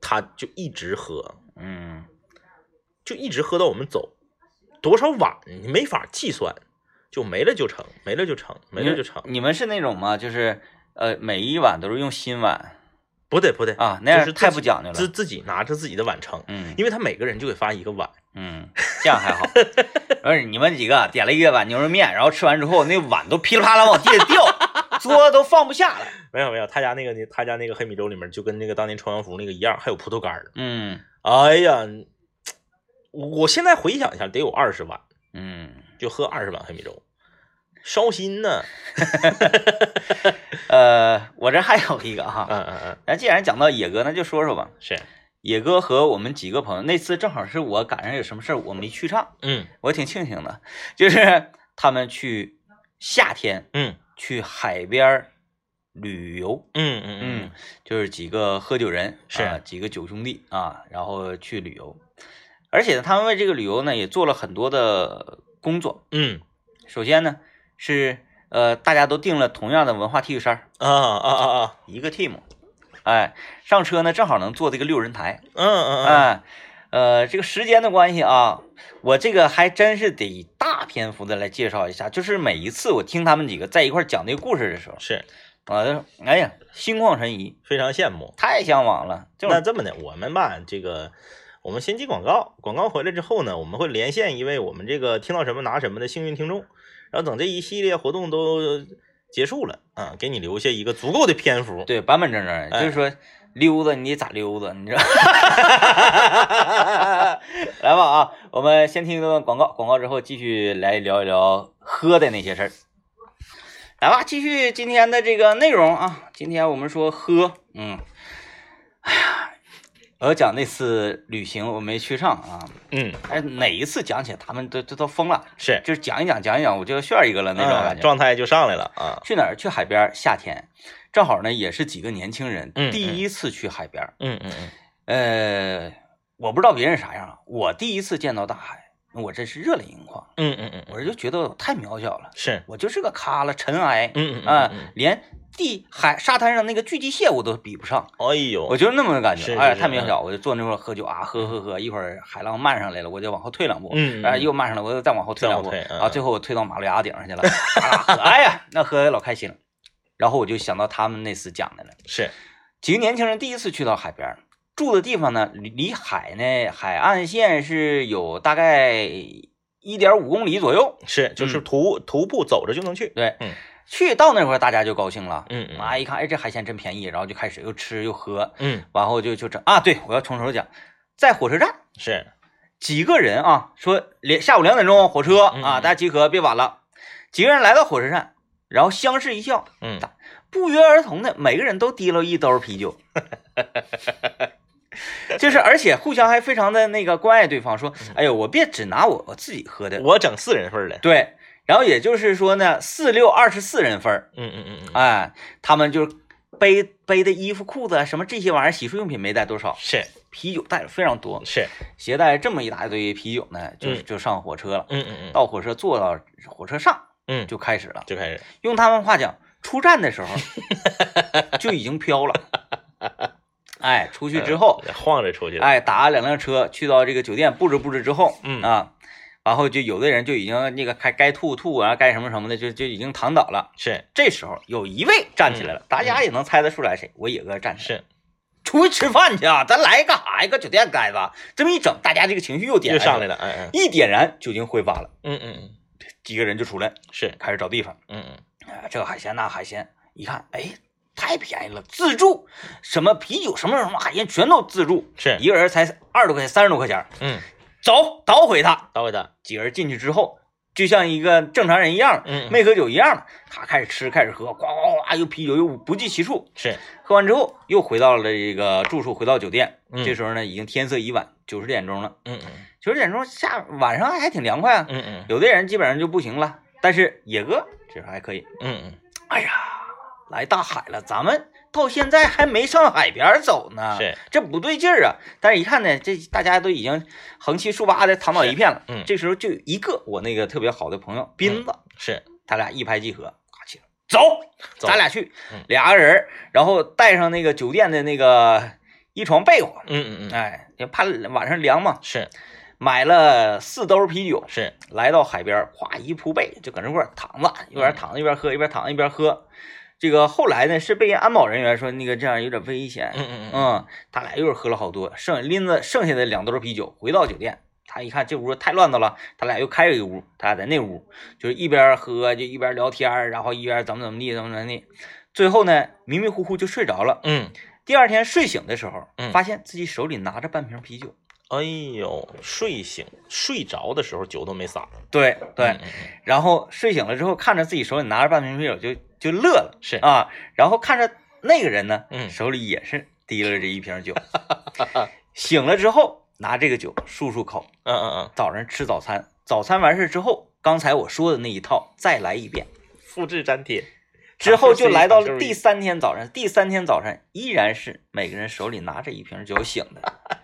Speaker 2: 他就一直喝，
Speaker 1: 嗯
Speaker 2: 就一直喝到我们走，多少碗你没法计算，就没了就成，没了就成，没了就成。
Speaker 1: 你们是那种吗？就是呃，每一碗都是用新碗
Speaker 2: 不对不对，
Speaker 1: 啊，那样
Speaker 2: 就是
Speaker 1: 太不讲究了。
Speaker 2: 自自己拿着自己的碗盛，
Speaker 1: 嗯
Speaker 2: 因为他每个人就给发一个碗，
Speaker 1: 嗯，这样还好。<laughs> 不是你们几个点了一碗牛肉面，然后吃完之后那碗都噼里啪啦往地下掉，<laughs> 桌子都放不下了。
Speaker 2: 没有没有，他家那个他家那个黑米粥里面就跟那个当年穿洋服那个一样，还有葡萄干儿。
Speaker 1: 嗯
Speaker 2: 哎呀，我现在回想一下，得有二十碗，
Speaker 1: 嗯，
Speaker 2: 就喝二十碗黑米粥，烧心呢。<laughs>
Speaker 1: 呃，我这还有一个哈，
Speaker 2: 嗯嗯嗯，
Speaker 1: 那既然讲到野哥，那就说说吧。
Speaker 2: 是，
Speaker 1: 野哥和我们几个朋友，那次正好是我赶上有什么事儿，我没去上，
Speaker 2: 嗯
Speaker 1: 我挺庆幸的，就是他们去夏天
Speaker 2: 嗯
Speaker 1: 去海边旅游，
Speaker 2: 嗯嗯
Speaker 1: 嗯，就是几个喝酒人，
Speaker 2: 是
Speaker 1: 啊几个酒兄弟啊，然后去旅游，而且呢，他们为这个旅游呢也做了很多的工作，
Speaker 2: 嗯。
Speaker 1: 首先呢是呃大家都订了同样的文化 T 恤衫，
Speaker 2: 啊啊啊啊，
Speaker 1: 一个 team，哎，上车呢正好能坐这个六人台，
Speaker 2: 嗯嗯嗯，
Speaker 1: 哎，呃，这个时间的关系啊，我这个还真是得大篇幅的来介绍一下，就是每一次我听他们几个在一块儿讲这个故事的时候，
Speaker 2: 是
Speaker 1: 我就哎呀心旷神怡，
Speaker 2: 非常羡慕。
Speaker 1: 太向往了，这种
Speaker 2: 那这么的，我们吧，这个我们先接广告，广告回来之后呢，我们会连线一位我们这个听到什么拿什么的幸运听众，然后等这一系列活动都结束了啊，给你留下一个足够的篇幅。
Speaker 1: 对板板正正，
Speaker 2: 哎
Speaker 1: 就是说溜达你咋溜达，你知道？<laughs> 来吧啊，我们先听一段广告，广告之后继续来聊一聊喝的那些事儿。来吧，继续今天的这个内容啊。今天我们说喝，嗯，哎呀，我要讲那次旅行我没去上啊，
Speaker 2: 嗯，
Speaker 1: 哎，哪一次讲起来他们都都都疯了，
Speaker 2: 是。
Speaker 1: 就是讲一讲讲一讲我就炫一个了那种感
Speaker 2: 嗯
Speaker 1: 觉。
Speaker 2: 状态就上来了啊。
Speaker 1: 去哪儿？去海边，夏天，正好呢，也是几个年轻人
Speaker 2: 嗯
Speaker 1: 第一次去海边。
Speaker 2: 嗯嗯嗯，
Speaker 1: 呃，我不知道别人啥样啊，我第一次见到大海，我真是热泪盈眶，
Speaker 2: 嗯嗯嗯，
Speaker 1: 我就觉得我太渺小了，
Speaker 2: 是，
Speaker 1: 我就是个咖了尘埃，
Speaker 2: 嗯嗯。
Speaker 1: 啊连地海沙滩上那个巨巨蟹我都比不上，
Speaker 2: 哎呦，
Speaker 1: 我就是那么个感觉，哎，
Speaker 2: 是
Speaker 1: 太渺小，我就坐那块儿喝酒啊，喝喝喝，一会儿海浪漫上来了，我就往后退两步，
Speaker 2: 嗯嗯
Speaker 1: 哎，又漫上来，我就再往后退两步，啊，最后我退到马路牙子顶上去了，啊喝哎呀，那喝的老开心了，然后我就想到他们那次讲的了。
Speaker 2: 是，
Speaker 1: 几个年轻人第一次去到海边，住的地方呢，离离海呢海岸线是有大概一点五公里左右。
Speaker 2: 是，就是徒徒步走着就能去。
Speaker 1: 对，
Speaker 2: 嗯
Speaker 1: 去到那会儿大家就高兴了，
Speaker 2: 嗯嗯。
Speaker 1: 啊，一看，哎，这海鲜真便宜，然后就开始又吃又喝，
Speaker 2: 嗯，
Speaker 1: 然后就就整啊，对我要从头讲，在火车站
Speaker 2: 是，
Speaker 1: 几个人啊，说连下午两点钟火车
Speaker 2: 嗯
Speaker 1: 啊，
Speaker 2: 嗯。
Speaker 1: 大家集合，别晚了。几个人来到火车站，然后相视一笑，
Speaker 2: 嗯。
Speaker 1: 不约而同的，每个人都提了一兜啤酒，<laughs> 就是而且互相还非常的那个关爱对方，说，哎呦，我别只拿我我自己喝的，
Speaker 2: 我整四人份的。
Speaker 1: 对，然后也就是说呢，四六二十四人份儿，
Speaker 2: 嗯嗯嗯嗯，
Speaker 1: 哎，他们就是背背的衣服、裤子啊什么这些玩意儿，洗漱用品没带多少，
Speaker 2: 是。
Speaker 1: 啤酒带了非常多，
Speaker 2: 是，
Speaker 1: 携带这么一大堆啤酒呢，就
Speaker 2: 嗯
Speaker 1: 就上火车了。
Speaker 2: 嗯嗯嗯。
Speaker 1: 到火车坐到火车上
Speaker 2: 嗯，
Speaker 1: 就开始了，
Speaker 2: 就开始。
Speaker 1: 用他们话讲，出站的时候 <laughs> 就已经飘了。<laughs> 哎，出去之后，
Speaker 2: 呃晃着出去了。
Speaker 1: 哎，打两辆车去到这个酒店布置布置之后，
Speaker 2: 嗯。
Speaker 1: 啊，然后就有的人就已经那个该该吐吐啊，该什么什么的，就就已经躺倒了。
Speaker 2: 是
Speaker 1: 这时候有一位站起来了，大家也能猜得出来谁，我野哥站起来，
Speaker 2: 是，<laughs>
Speaker 1: 出去吃饭去啊，咱来干啥呀？搁酒店待着，这么一整，大家这个情绪又点
Speaker 2: 上来了。嗯嗯
Speaker 1: 一点燃，酒精挥发了，
Speaker 2: 嗯嗯嗯，
Speaker 1: 几个人就出来
Speaker 2: 是，
Speaker 1: 开始找地方。
Speaker 2: 嗯嗯
Speaker 1: 哎，这个海鲜那海鲜，一看，哎，太便宜了，自助，什么啤酒，什么什么海鲜全都自助，
Speaker 2: 是，
Speaker 1: 一个人才二十多块钱，三十多块钱，
Speaker 2: 嗯，
Speaker 1: 走，捣毁他。
Speaker 2: 捣毁他。
Speaker 1: 几个人进去之后，就像一个正常人一样，
Speaker 2: 嗯，
Speaker 1: 没喝酒一样的，他开始吃，开始喝，呱呱呱，又啤酒又不计其数。
Speaker 2: 是，
Speaker 1: 喝完之后，又回到了这个住处，回到酒店。
Speaker 2: 嗯
Speaker 1: 这时候呢，已经天色已晚，九十点钟了。
Speaker 2: 嗯嗯
Speaker 1: 九十点钟下晚上还挺凉快啊，
Speaker 2: 嗯嗯
Speaker 1: 有的人基本上就不行了，但是野哥这时候还可以。
Speaker 2: 嗯嗯，
Speaker 1: 哎呀，来大海了，咱们到现在还没上海边走呢，
Speaker 2: 是，
Speaker 1: 这不对劲儿啊！但是一看呢，这大家都已经横七竖八的躺倒一片了。
Speaker 2: 嗯
Speaker 1: 这时候就有一个我那个特别好的朋友斌子，
Speaker 2: 是，
Speaker 1: 他俩一拍即合，咔起来走，
Speaker 2: 走
Speaker 1: 咱俩去
Speaker 2: 嗯，
Speaker 1: 俩个人，然后带上那个酒店的那个一床被窝，
Speaker 2: 嗯嗯嗯，
Speaker 1: 哎，也怕晚上凉嘛，
Speaker 2: 是
Speaker 1: 买了四兜啤酒，
Speaker 2: 是，
Speaker 1: 来到海边，咵一铺被，就搁那块儿躺着，一边躺着一边喝，一边躺着一边喝。这个后来呢，是被安保人员说那个这样有点危险，
Speaker 2: 嗯嗯嗯
Speaker 1: 嗯，他俩又是喝了好多，剩拎着剩下的两兜啤酒回到酒店。他一看这屋太乱糟了，他俩又开了一个屋，他俩在那屋就是一边喝就一边聊天，然后一边怎么怎么地怎么怎么地，最后呢迷迷糊糊就睡着了。
Speaker 2: 嗯，
Speaker 1: 第二天睡醒的时候，
Speaker 2: 嗯
Speaker 1: 发现自己手里拿着半瓶啤酒。
Speaker 2: 哎呦，睡醒睡着的时候酒都没洒。
Speaker 1: 对对，然后睡醒了之后，看着自己手里拿着半瓶啤酒就就乐了。
Speaker 2: 是，
Speaker 1: 啊，然后看着那个人呢，
Speaker 2: 嗯。
Speaker 1: 手里也是提了这一瓶酒，<laughs> 醒了之后拿这个酒漱漱口，
Speaker 2: 嗯嗯嗯，
Speaker 1: 早上吃早餐，早餐完事之后，刚才我说的那一套再来一遍，
Speaker 2: 复制粘贴。
Speaker 1: 之后就来到了第三天早上，第三天早上依然是每个人手里拿着一瓶酒醒的，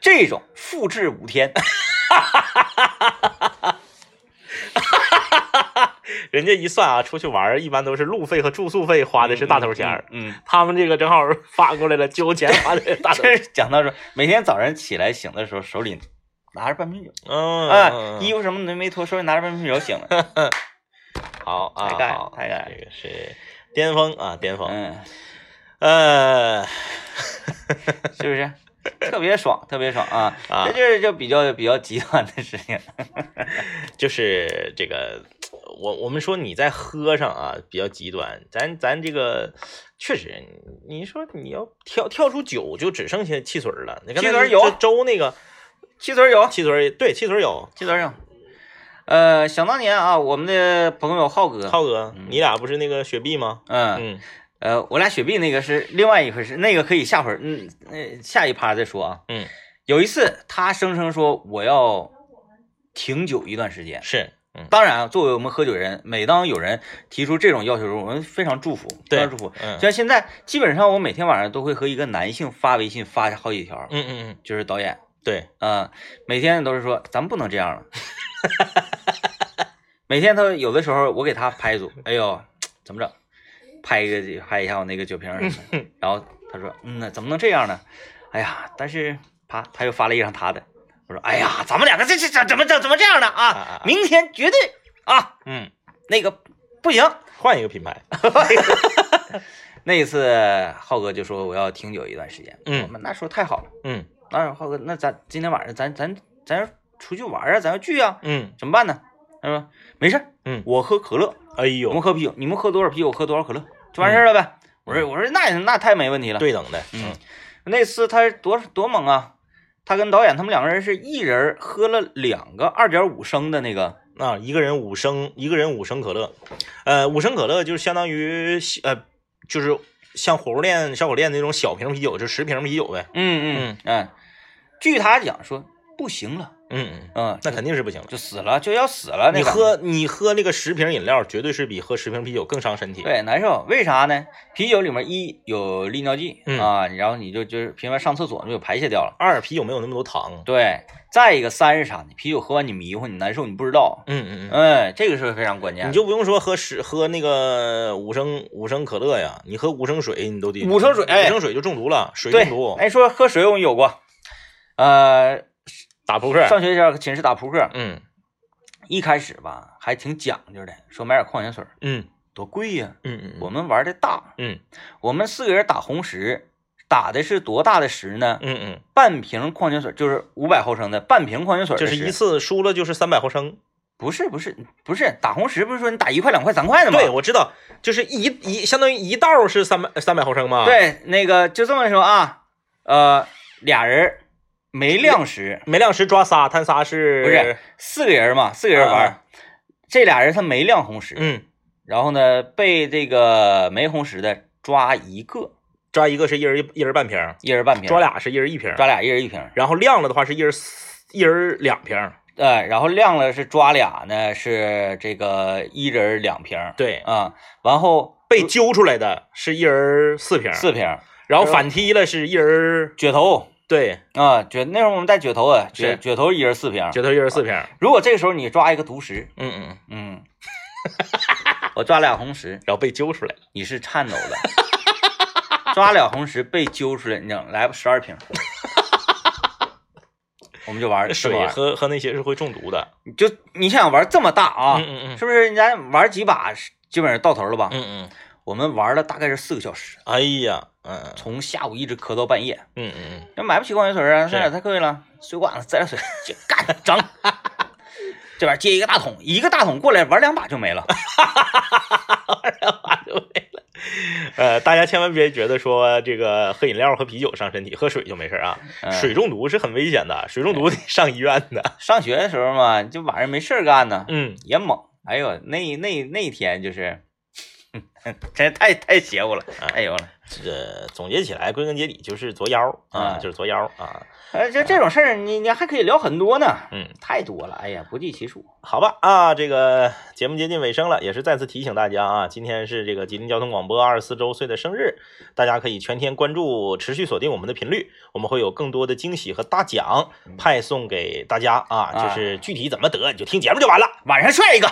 Speaker 1: 这种复制五天。
Speaker 2: 哈哈哈哈哈人家一算啊，出去玩儿一般都是路费和住宿费花的是大头钱儿，
Speaker 1: 嗯，嗯
Speaker 2: 他们这个正好发过来了，交钱花的是大头 <laughs>
Speaker 1: 这讲到说，每天早上起来醒的时候，手里拿着半瓶酒，
Speaker 2: 嗯，
Speaker 1: 啊，衣服什么都没脱，手里拿着半瓶酒醒了，<laughs>
Speaker 2: 好啊，
Speaker 1: 太干
Speaker 2: 好，
Speaker 1: 太干
Speaker 2: 这个是巅峰啊，巅峰，
Speaker 1: 嗯，
Speaker 2: 呃，<laughs>
Speaker 1: 是不是？<laughs> 特别爽，特别爽啊！
Speaker 2: 啊
Speaker 1: 这就是就比较比较极端的事情。<laughs>
Speaker 2: 就是这个，我我们说你在喝上啊比较极端，咱咱这个确实，你说你要跳跳出酒，就只剩下汽水了。
Speaker 1: 汽水有
Speaker 2: 这粥那个
Speaker 1: 汽水有，
Speaker 2: 汽水，对，汽水有。
Speaker 1: 汽水有。呃，想当年啊，我们的朋友浩哥，
Speaker 2: 浩哥，你俩不是那个雪碧吗？
Speaker 1: 嗯，
Speaker 2: 嗯
Speaker 1: 呃，我俩雪碧那个是另外一回事，那个可以下会儿，嗯，呃，下一趴再说啊。
Speaker 2: 嗯，
Speaker 1: 有一次他声称说我要停酒一段时间，
Speaker 2: 是，嗯
Speaker 1: 当然啊，作为我们喝酒人，每当有人提出这种要求时，我们非常祝福，非常祝福。
Speaker 2: 嗯
Speaker 1: 像现在，基本上我每天晚上都会和一个男性发微信发好几条，
Speaker 2: 嗯嗯嗯，
Speaker 1: 就是导演，
Speaker 2: 对，
Speaker 1: 啊、每天都是说咱们不能这样了。<laughs> 每天他有的时候我给他拍一组，哎呦，怎么整？拍一个拍一下我那个酒瓶儿，<laughs> 然后他说，嗯呐，怎么能这样呢？哎呀，但是啪，他又发了一张他的，我说，哎呀，咱们两个这这这怎么怎怎么这样呢？
Speaker 2: 啊
Speaker 1: 明天绝对啊，
Speaker 2: 嗯，
Speaker 1: 那个不行。
Speaker 2: 换一个品牌。<laughs>
Speaker 1: 那一次浩哥就说我要停酒一段时间，
Speaker 2: 嗯。
Speaker 1: 我们那时候太好了，
Speaker 2: 嗯。
Speaker 1: 那浩哥，那咱今天晚上咱咱咱要出去玩啊，咱要聚啊，
Speaker 2: 嗯，
Speaker 1: 怎么办呢？他说没事，
Speaker 2: 嗯。
Speaker 1: 我喝可乐，我
Speaker 2: 哎呦
Speaker 1: 们，喝啤酒，你们喝多少啤酒，我喝多少可乐，就完事儿了呗。我说我说那那太没问题了。，
Speaker 2: 对等的，
Speaker 1: 嗯，那次他多多猛啊！他跟导演他们两个人是一人喝了两个二点五升的那个，
Speaker 2: 啊，一个人五升，一个人五升可乐，呃，五升可乐就是相当于呃，就是像火锅店、烧烤店那种小瓶啤酒，就十瓶啤酒呗。
Speaker 1: 嗯嗯嗯，据他讲说不行了，
Speaker 2: 嗯嗯，
Speaker 1: 嗯，
Speaker 2: 那肯定是不行了。
Speaker 1: 就死了，就要死了。
Speaker 2: 你喝你喝那个十瓶饮料，绝对是比喝十瓶啤酒更伤身体。
Speaker 1: 对难受，为啥呢？啤酒里面一有利尿剂、
Speaker 2: 嗯
Speaker 1: 啊，然后你就就是频繁上厕所就有排泄掉了。
Speaker 2: 二啤酒没有那么多糖。
Speaker 1: 对，再一个三是啥呢？啤酒喝完你迷糊，你难受，你不知道。
Speaker 2: 嗯嗯嗯，
Speaker 1: 哎，这个是非常关键。
Speaker 2: 你就不用说喝十喝那个五升五升可乐呀，你喝五升水你都得
Speaker 1: 五升水哎
Speaker 2: 五升水就中毒了，水中毒，，
Speaker 1: 哎，说喝水我有过，呃，
Speaker 2: 打扑克。
Speaker 1: 上学时候寝室打扑克，
Speaker 2: 嗯
Speaker 1: 一开始吧还挺讲究的，说买点矿泉水，
Speaker 2: 嗯
Speaker 1: 多贵呀、
Speaker 2: 嗯嗯，
Speaker 1: 我们玩的大，
Speaker 2: 嗯
Speaker 1: 我们四个人打红石，打的是多大的石呢？
Speaker 2: 嗯嗯，
Speaker 1: 半瓶矿泉水就是五百毫升的半瓶矿泉水，
Speaker 2: 就是一次输了就是三百毫升。
Speaker 1: 不是不是不是打红石，不是说你打一块两块三块的吗？
Speaker 2: 对，我知道，就是一一相当于一道是三百三百毫升嘛。，
Speaker 1: 对，那个就这么说啊，呃，俩人没亮时，
Speaker 2: 没亮时抓仨，他仨是
Speaker 1: 不是四个人嘛，四个人玩，
Speaker 2: 啊
Speaker 1: 这俩人他没亮红石，
Speaker 2: 嗯，
Speaker 1: 然后呢被这个没红石的抓一个，
Speaker 2: 抓一个是一人一一人半瓶，
Speaker 1: 一人半瓶，
Speaker 2: 抓俩是一人一瓶，
Speaker 1: 抓俩一人一瓶，
Speaker 2: 然后亮了的话是一人一人两瓶。
Speaker 1: 呃，然后亮了是抓俩呢，是这个一人两瓶
Speaker 2: 对，
Speaker 1: 啊，然后
Speaker 2: 被揪出来的是一人四瓶，
Speaker 1: 四瓶，
Speaker 2: 然后反踢了是一人
Speaker 1: 撅头
Speaker 2: 对，
Speaker 1: 啊，卷那时候我们带卷头啊，
Speaker 2: 卷
Speaker 1: 卷头一人四瓶，
Speaker 2: 卷头一人四瓶。
Speaker 1: 如果这个时候你抓一个独石，
Speaker 2: 嗯嗯，
Speaker 1: 嗯，<laughs> 我抓俩红石，
Speaker 2: 然后被揪出来了。
Speaker 1: 你是颤抖的，<laughs> 抓俩红石被揪出来，你整来吧十二瓶，<laughs> 我们就玩
Speaker 2: 水
Speaker 1: 玩，
Speaker 2: 喝喝那些是会中毒的。
Speaker 1: 就你想想玩这么大啊，
Speaker 2: 嗯嗯嗯
Speaker 1: 是不是？咱玩几把基本上到头了吧？
Speaker 2: 嗯嗯，
Speaker 1: 我们玩了大概是四个小时，
Speaker 2: 哎呀，嗯
Speaker 1: 从下午一直咳到半夜。
Speaker 2: 嗯嗯嗯，
Speaker 1: 那买不起矿泉水啊，
Speaker 2: 是
Speaker 1: 这点太贵了，水管子自来水就干整。<laughs> 这边接一个大桶，一个大桶过来玩两把就没了。玩两把就没了
Speaker 2: 呃，大家千万别觉得说这个喝饮料、喝啤酒伤身体，喝水就没事啊。
Speaker 1: 嗯
Speaker 2: 水中毒是很危险的，水中毒得上医院的。
Speaker 1: 上学的时候嘛，就晚上没事儿干呢，
Speaker 2: 嗯，
Speaker 1: 也猛。哎呦，那那那天就是，<laughs> 真太太邪乎了，太邪乎了。
Speaker 2: 这总结起来归根结底就是作妖啊，
Speaker 1: 嗯
Speaker 2: 就是作妖啊。
Speaker 1: 哎，这这种事儿，你你还可以聊很多呢，
Speaker 2: 嗯，
Speaker 1: 太多了，哎呀，不计其数。
Speaker 2: 好吧啊，这个节目接近尾声了，也是再次提醒大家啊，今天是这个吉林交通广播二十四周岁的生日，大家可以全天关注，持续锁定我们的频率，我们会有更多的惊喜和大奖派送给大家啊，就是具体怎么得你就听节目就完了。
Speaker 1: 晚上帅一个。